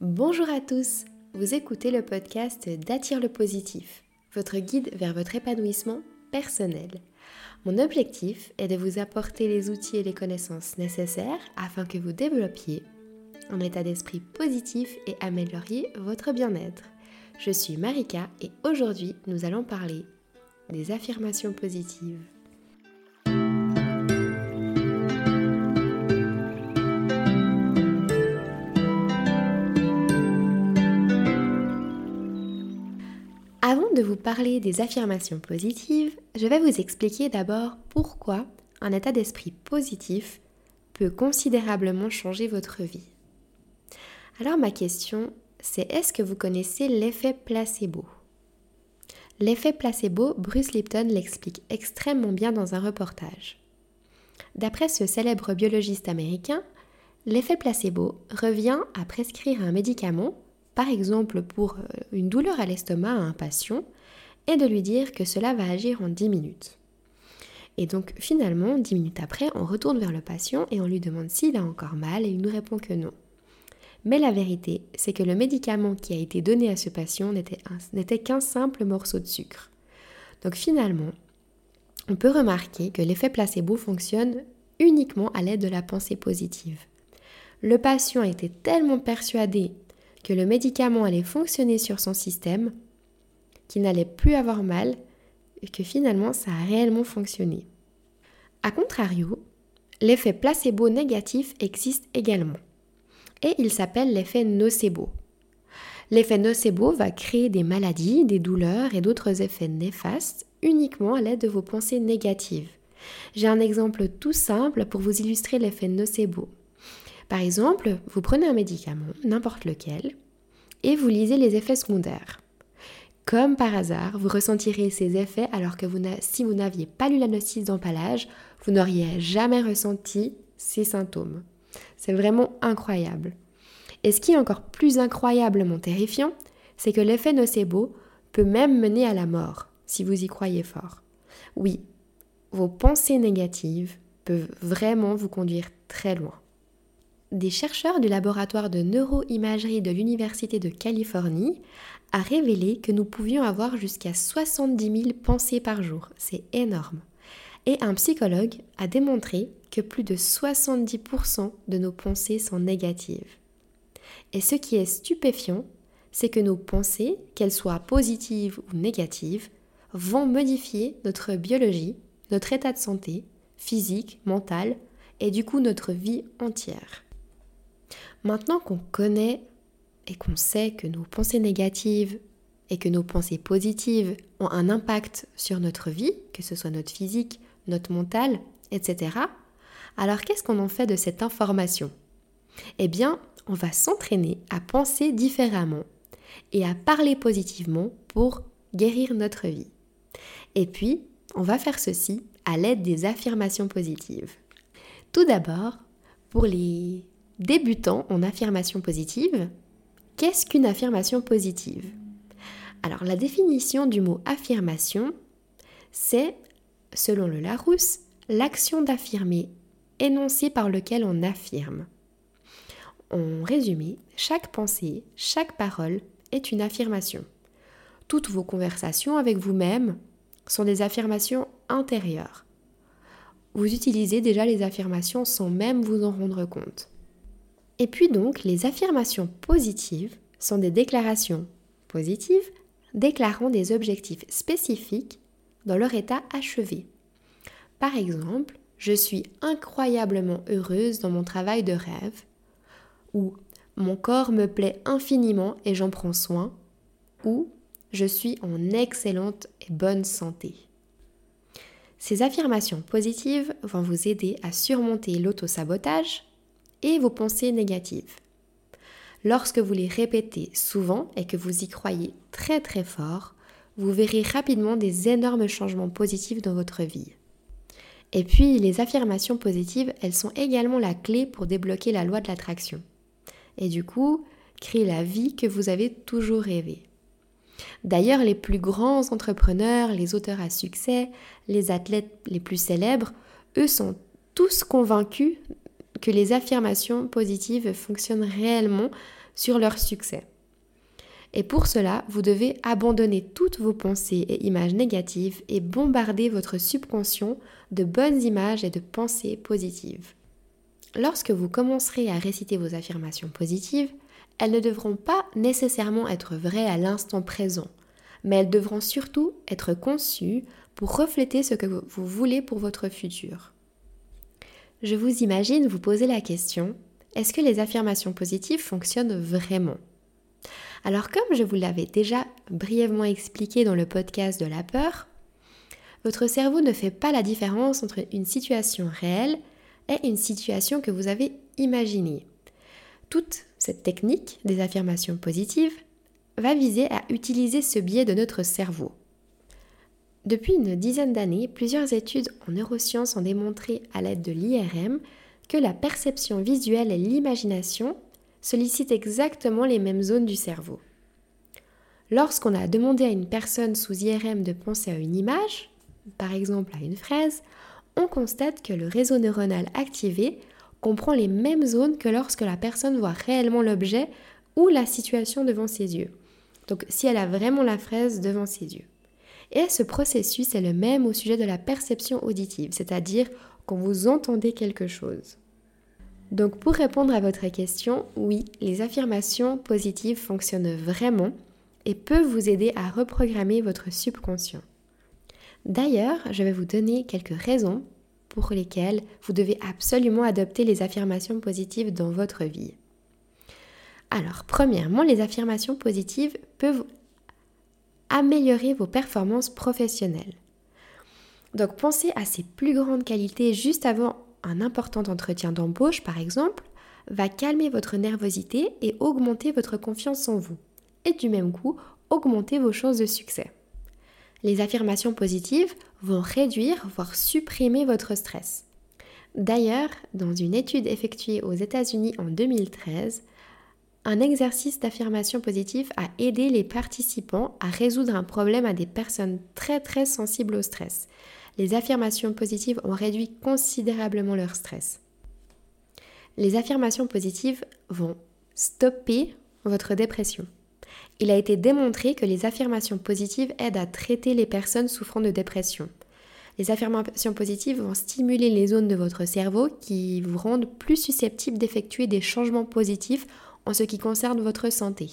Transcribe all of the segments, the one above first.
Bonjour à tous, vous écoutez le podcast d'Attire le positif, votre guide vers votre épanouissement personnel. Mon objectif est de vous apporter les outils et les connaissances nécessaires afin que vous développiez un état d'esprit positif et amélioriez votre bien-être. Je suis Marika et aujourd'hui nous allons parler des affirmations positives. Avant de vous parler des affirmations positives, je vais vous expliquer d'abord pourquoi un état d'esprit positif peut considérablement changer votre vie. Alors ma question, c'est est-ce que vous connaissez l'effet placebo? L'effet placebo, Bruce Lipton l'explique extrêmement bien dans un reportage. D'après ce célèbre biologiste américain, l'effet placebo revient à prescrire un médicament par exemple pour euh, une douleur à l'estomac à un patient, et de lui dire que cela va agir en 10 minutes. Et donc finalement, 10 minutes après, on retourne vers le patient et on lui demande s'il a encore mal et il nous répond que non. Mais la vérité, c'est que le médicament qui a été donné à ce patient n'était qu'un simple morceau de sucre. Donc finalement, on peut remarquer que l'effet placebo fonctionne uniquement à l'aide de la pensée positive. Le patient était tellement persuadé que le médicament allait fonctionner sur son système, qu'il n'allait plus avoir mal et que finalement ça a réellement fonctionné. A contrario, l'effet placebo négatif existe également et il s'appelle l'effet nocebo. L'effet nocebo va créer des maladies, des douleurs et d'autres effets néfastes uniquement à l'aide de vos pensées négatives. J'ai un exemple tout simple pour vous illustrer l'effet nocebo. Par exemple, vous prenez un médicament, n'importe lequel, et vous lisez les effets secondaires. Comme par hasard, vous ressentirez ces effets alors que si vous n'aviez pas lu la notice d'empalage, vous n'auriez jamais ressenti ces symptômes. C'est vraiment incroyable. Et ce qui est encore plus incroyablement terrifiant, c'est que l'effet nocebo peut même mener à la mort, si vous y croyez fort. Oui, vos pensées négatives peuvent vraiment vous conduire très loin. Des chercheurs du laboratoire de neuroimagerie de l'Université de Californie a révélé que nous pouvions avoir jusqu'à 70 000 pensées par jour. C'est énorme. Et un psychologue a démontré que plus de 70% de nos pensées sont négatives. Et ce qui est stupéfiant, c'est que nos pensées, qu'elles soient positives ou négatives, vont modifier notre biologie, notre état de santé, physique, mental, et du coup notre vie entière. Maintenant qu'on connaît et qu'on sait que nos pensées négatives et que nos pensées positives ont un impact sur notre vie, que ce soit notre physique, notre mental, etc., alors qu'est-ce qu'on en fait de cette information? Eh bien, on va s'entraîner à penser différemment et à parler positivement pour guérir notre vie. Et puis, on va faire ceci à l'aide des affirmations positives. Tout d'abord, pour les Débutant en affirmation positive, qu'est-ce qu'une affirmation positive? Alors la définition du mot affirmation, c'est, selon le Larousse, l'action d'affirmer énoncée par lequel on affirme. En résumé, chaque pensée, chaque parole est une affirmation. Toutes vos conversations avec vous-même sont des affirmations intérieures. Vous utilisez déjà les affirmations sans même vous en rendre compte. Et puis donc, les affirmations positives sont des déclarations positives déclarant des objectifs spécifiques dans leur état achevé. Par exemple, je suis incroyablement heureuse dans mon travail de rêve, ou mon corps me plaît infiniment et j'en prends soin, ou je suis en excellente et bonne santé. Ces affirmations positives vont vous aider à surmonter l'autosabotage, et vos pensées négatives. Lorsque vous les répétez souvent et que vous y croyez très très fort, vous verrez rapidement des énormes changements positifs dans votre vie. Et puis, les affirmations positives, elles sont également la clé pour débloquer la loi de l'attraction. Et du coup, créer la vie que vous avez toujours rêvé. D'ailleurs, les plus grands entrepreneurs, les auteurs à succès, les athlètes les plus célèbres, eux sont tous convaincus que les affirmations positives fonctionnent réellement sur leur succès. Et pour cela, vous devez abandonner toutes vos pensées et images négatives et bombarder votre subconscient de bonnes images et de pensées positives. Lorsque vous commencerez à réciter vos affirmations positives, elles ne devront pas nécessairement être vraies à l'instant présent, mais elles devront surtout être conçues pour refléter ce que vous voulez pour votre futur. Je vous imagine vous poser la question, est-ce que les affirmations positives fonctionnent vraiment? Alors comme je vous l'avais déjà brièvement expliqué dans le podcast de la peur, votre cerveau ne fait pas la différence entre une situation réelle et une situation que vous avez imaginée. Toute cette technique des affirmations positives va viser à utiliser ce biais de notre cerveau. Depuis une dizaine d'années, plusieurs études en neurosciences ont démontré à l'aide de l'IRM que la perception visuelle et l'imagination sollicitent exactement les mêmes zones du cerveau. Lorsqu'on a demandé à une personne sous IRM de penser à une image, par exemple à une fraise, on constate que le réseau neuronal activé comprend les mêmes zones que lorsque la personne voit réellement l'objet ou la situation devant ses yeux. Donc si elle a vraiment la fraise devant ses yeux. Et ce processus est le même au sujet de la perception auditive, c'est-à-dire quand vous entendez quelque chose. Donc pour répondre à votre question, oui, les affirmations positives fonctionnent vraiment et peuvent vous aider à reprogrammer votre subconscient. D'ailleurs, je vais vous donner quelques raisons pour lesquelles vous devez absolument adopter les affirmations positives dans votre vie. Alors, premièrement, les affirmations positives peuvent améliorer vos performances professionnelles. Donc, pensez à ces plus grandes qualités juste avant un important entretien d'embauche, par exemple, va calmer votre nervosité et augmenter votre confiance en vous. Et du même coup, augmenter vos chances de succès. Les affirmations positives vont réduire, voire supprimer votre stress. D'ailleurs, dans une étude effectuée aux États-Unis en 2013, un exercice d'affirmation positive a aidé les participants à résoudre un problème à des personnes très très sensibles au stress. Les affirmations positives ont réduit considérablement leur stress. Les affirmations positives vont stopper votre dépression. Il a été démontré que les affirmations positives aident à traiter les personnes souffrant de dépression. Les affirmations positives vont stimuler les zones de votre cerveau qui vous rendent plus susceptibles d'effectuer des changements positifs en ce qui concerne votre santé.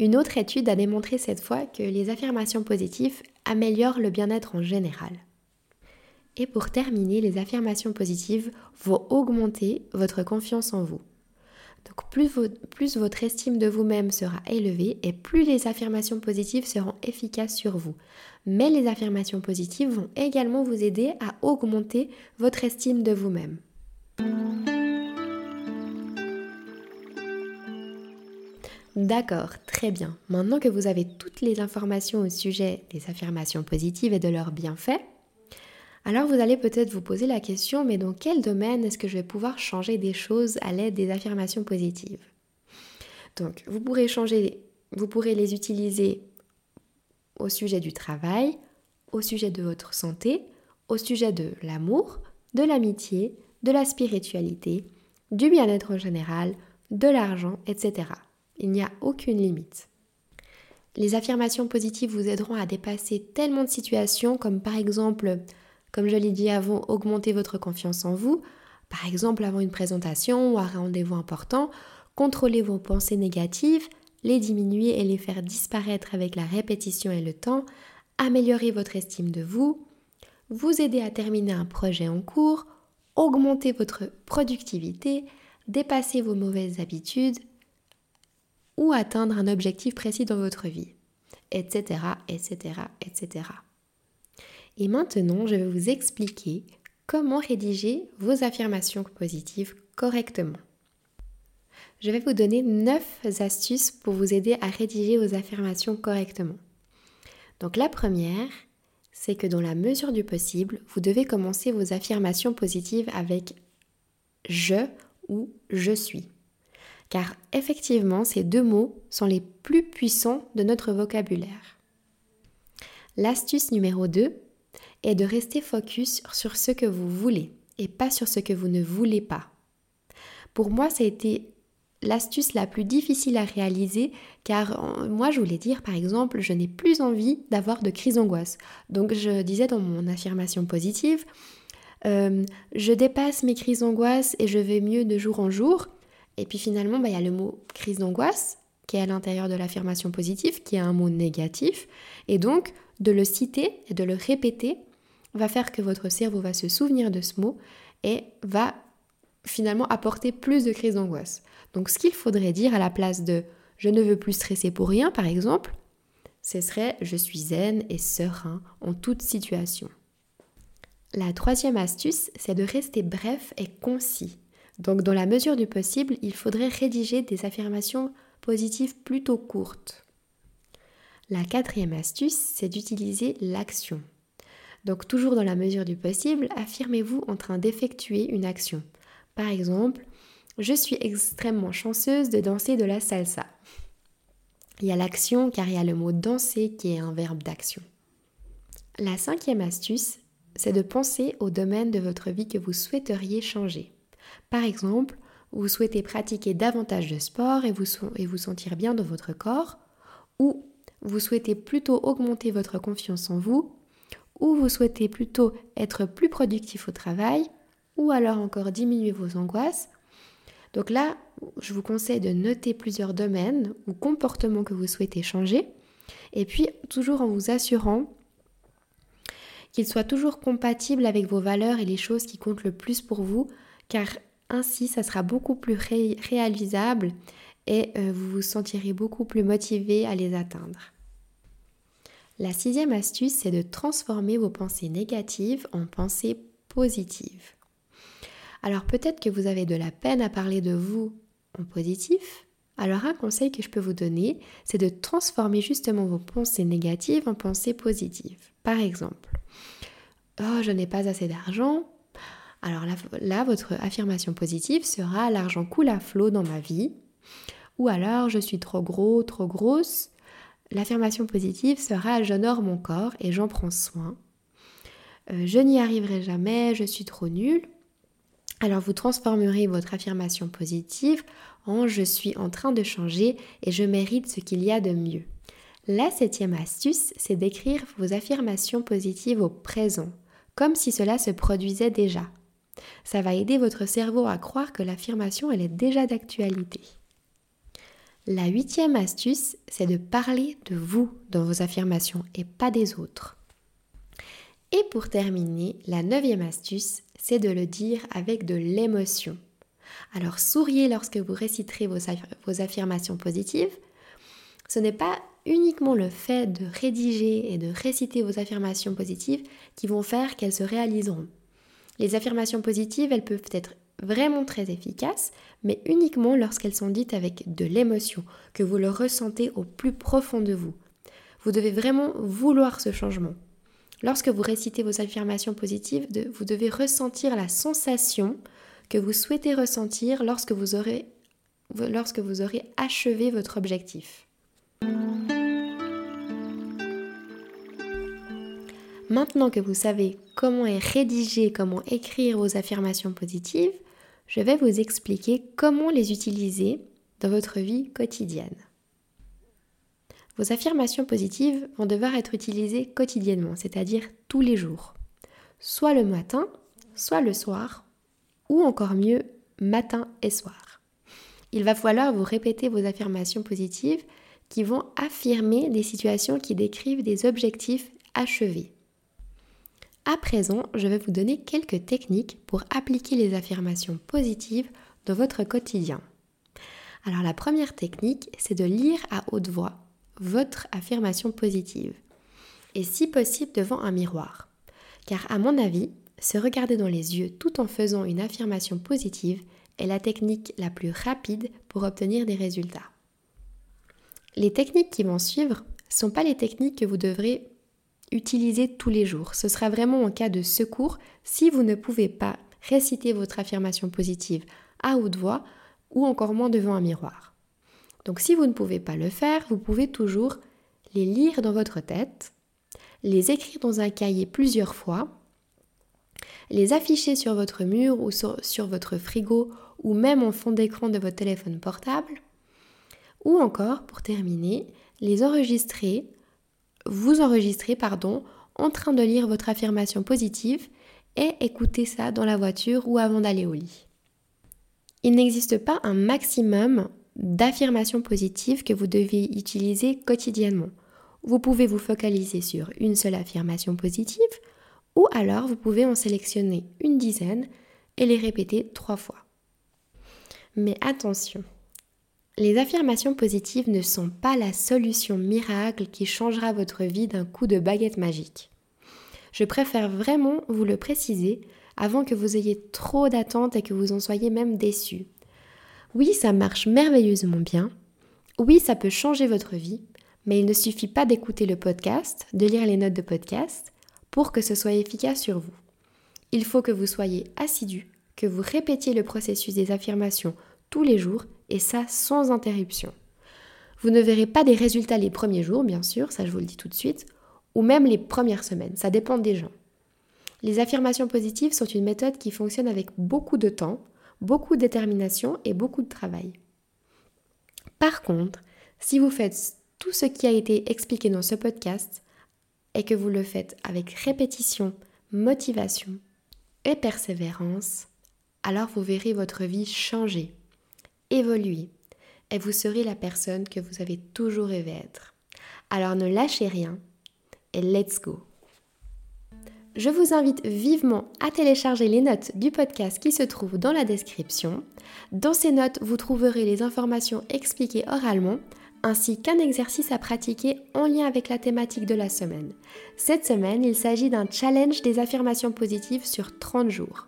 Une autre étude a démontré cette fois que les affirmations positives améliorent le bien-être en général. Et pour terminer, les affirmations positives vont augmenter votre confiance en vous. Donc plus, votre estime de vous-même sera élevée et plus les affirmations positives seront efficaces sur vous. Mais les affirmations positives vont également vous aider à augmenter votre estime de vous-même. D'accord, très bien. Maintenant que vous avez toutes les informations au sujet des affirmations positives et de leurs bienfaits, alors vous allez peut-être vous poser la question, mais dans quel domaine est-ce que je vais pouvoir changer des choses à l'aide des affirmations positives? Donc, vous pourrez changer, vous pourrez les utiliser au sujet du travail, au sujet de votre santé, au sujet de l'amour, de l'amitié, de la spiritualité, du bien-être en général, de l'argent, etc. Il n'y a aucune limite. Les affirmations positives vous aideront à dépasser tellement de situations comme par exemple comme je l'ai dit avant, augmenter votre confiance en vous, par exemple avant une présentation ou un rendez-vous important, contrôler vos pensées négatives, les diminuer et les faire disparaître avec la répétition et le temps, améliorer votre estime de vous, vous aider à terminer un projet en cours, augmenter votre productivité, dépasser vos mauvaises habitudes ou atteindre un objectif précis dans votre vie, etc., etc., etc. Et maintenant, je vais vous expliquer comment rédiger vos affirmations positives correctement. Je vais vous donner 9 astuces pour vous aider à rédiger vos affirmations correctement. Donc la première, c'est que dans la mesure du possible, vous devez commencer vos affirmations positives avec je ou je suis. Car effectivement, ces deux mots sont les plus puissants de notre vocabulaire. L'astuce numéro 2, est de rester focus sur ce que vous voulez et pas sur ce que vous ne voulez pas. Pour moi, ça a été l'astuce la plus difficile à réaliser car moi je voulais dire par exemple je n'ai plus envie d'avoir de crise d'angoisse. Donc je disais dans mon affirmation positive euh, je dépasse mes crises d'angoisse et je vais mieux de jour en jour. Et puis finalement bah, il y a le mot crise d'angoisse qui est à l'intérieur de l'affirmation positive qui est un mot négatif et donc de le citer et de le répéter va faire que votre cerveau va se souvenir de ce mot et va finalement apporter plus de crises d'angoisse. Donc ce qu'il faudrait dire à la place de je ne veux plus stresser pour rien par exemple, ce serait je suis zen et serein en toute situation. La troisième astuce, c'est de rester bref et concis. Donc dans la mesure du possible, il faudrait rédiger des affirmations positives plutôt courtes. La quatrième astuce, c'est d'utiliser l'action. Donc toujours dans la mesure du possible, affirmez-vous en train d'effectuer une action. Par exemple, je suis extrêmement chanceuse de danser de la salsa. Il y a l'action car il y a le mot danser qui est un verbe d'action. La cinquième astuce, c'est de penser au domaine de votre vie que vous souhaiteriez changer. Par exemple, vous souhaitez pratiquer davantage de sport et vous, et sentir bien dans votre corps, ou vous souhaitez plutôt augmenter votre confiance en vous, ou vous souhaitez plutôt être plus productif au travail, ou alors encore diminuer vos angoisses. Donc là, je vous conseille de noter plusieurs domaines ou comportements que vous souhaitez changer, et puis toujours en vous assurant qu'ils soient toujours compatibles avec vos valeurs et les choses qui comptent le plus pour vous, car ainsi ça sera beaucoup plus réalisable et euh, vous vous sentirez beaucoup plus motivé à les atteindre. La sixième astuce, c'est de transformer vos pensées négatives en pensées positives. Alors peut-être que vous avez de la peine à parler de vous en positif. Alors un conseil que je peux vous donner, c'est de transformer justement vos pensées négatives en pensées positives. Par exemple, oh je n'ai pas assez d'argent. Alors là, votre affirmation positive sera l'argent coule à flot dans ma vie. Ou alors je suis trop gros, trop grosse. L'affirmation positive sera j'honore mon corps et j'en prends soin. Euh, je n'y arriverai jamais, je suis trop nulle. Alors vous transformerez votre affirmation positive en je suis en train de changer et je mérite ce qu'il y a de mieux. La septième astuce, c'est d'écrire vos affirmations positives au présent, comme si cela se produisait déjà. Ça va aider votre cerveau à croire que l'affirmation, elle est déjà d'actualité. La huitième astuce, c'est de parler de vous dans vos affirmations et pas des autres. Et pour terminer, la neuvième astuce, c'est de le dire avec de l'émotion. Alors souriez lorsque vous réciterez vos, affirmations positives. Ce n'est pas uniquement le fait de rédiger et de réciter vos affirmations positives qui vont faire qu'elles se réaliseront. Les affirmations positives, elles peuvent être vraiment très efficaces, mais uniquement lorsqu'elles sont dites avec de l'émotion, que vous le ressentez au plus profond de vous. Vous devez vraiment vouloir ce changement. Lorsque vous récitez vos affirmations positives, vous devez ressentir la sensation que vous souhaitez ressentir lorsque vous aurez, lorsque vous aurez achevé votre objectif. Maintenant que vous savez comment est rédigé, comment écrire vos affirmations positives, je vais vous expliquer comment les utiliser dans votre vie quotidienne. Vos affirmations positives vont devoir être utilisées quotidiennement, c'est-à-dire tous les jours, soit le matin, soit le soir, ou encore mieux, matin et soir. Il va falloir vous répéter vos affirmations positives qui vont affirmer des situations qui décrivent des objectifs achevés. À présent, je vais vous donner quelques techniques pour appliquer les affirmations positives dans votre quotidien. Alors la première technique, c'est de lire à haute voix votre affirmation positive. Et si possible devant un miroir. Car à mon avis, se regarder dans les yeux tout en faisant une affirmation positive est la technique la plus rapide pour obtenir des résultats. Les techniques qui vont suivre ne sont pas les techniques que vous devrez utiliser tous les jours. Ce sera vraiment en cas de secours si vous ne pouvez pas réciter votre affirmation positive à haute voix ou encore moins devant un miroir. Donc si vous ne pouvez pas le faire, vous pouvez toujours les lire dans votre tête, les écrire dans un cahier plusieurs fois, les afficher sur votre mur ou sur, votre frigo ou même en fond d'écran de votre téléphone portable. Ou encore, pour terminer, les enregistrer, vous enregistrer, pardon, en train de lire votre affirmation positive et écouter ça dans la voiture ou avant d'aller au lit. Il n'existe pas un maximum d'affirmations positives que vous devez utiliser quotidiennement. Vous pouvez vous focaliser sur une seule affirmation positive ou alors vous pouvez en sélectionner une dizaine et les répéter trois fois. Mais attention, les affirmations positives ne sont pas la solution miracle qui changera votre vie d'un coup de baguette magique. Je préfère vraiment vous le préciser avant que vous ayez trop d'attentes et que vous en soyez même déçus. Oui, ça marche merveilleusement bien. Oui, ça peut changer votre vie, mais il ne suffit pas d'écouter le podcast, de lire les notes de podcast, pour que ce soit efficace sur vous. Il faut que vous soyez assidu, que vous répétiez le processus des affirmations tous les jours, et ça sans interruption. Vous ne verrez pas des résultats les premiers jours, bien sûr, ça je vous le dis tout de suite, ou même les premières semaines, ça dépend des gens. Les affirmations positives sont une méthode qui fonctionne avec beaucoup de temps, beaucoup de détermination et beaucoup de travail. Par contre, si vous faites tout ce qui a été expliqué dans ce podcast et que vous le faites avec répétition, motivation et persévérance, alors vous verrez votre vie changer, évoluer et vous serez la personne que vous avez toujours rêvé être. Alors ne lâchez rien et let's go. Je vous invite vivement à télécharger les notes du podcast qui se trouvent dans la description. Dans ces notes, vous trouverez les informations expliquées oralement ainsi qu'un exercice à pratiquer en lien avec la thématique de la semaine. Cette semaine, il s'agit d'un challenge des affirmations positives sur 30 jours.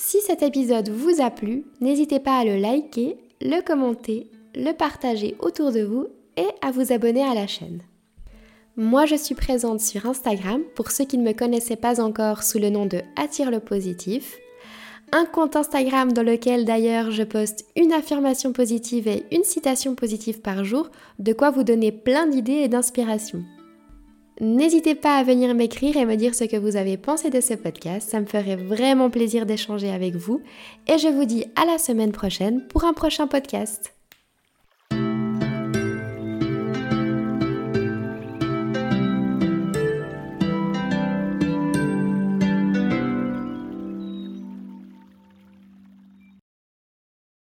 Si cet épisode vous a plu, n'hésitez pas à le liker, le commenter, le partager autour de vous et à vous abonner à la chaîne. Moi, je suis présente sur Instagram pour ceux qui ne me connaissaient pas encore sous le nom de Attire le positif un compte Instagram dans lequel d'ailleurs je poste une affirmation positive et une citation positive par jour, de quoi vous donner plein d'idées et d'inspiration. N'hésitez pas à venir m'écrire et me dire ce que vous avez pensé de ce podcast, ça me ferait vraiment plaisir d'échanger avec vous et je vous dis à la semaine prochaine pour un prochain podcast.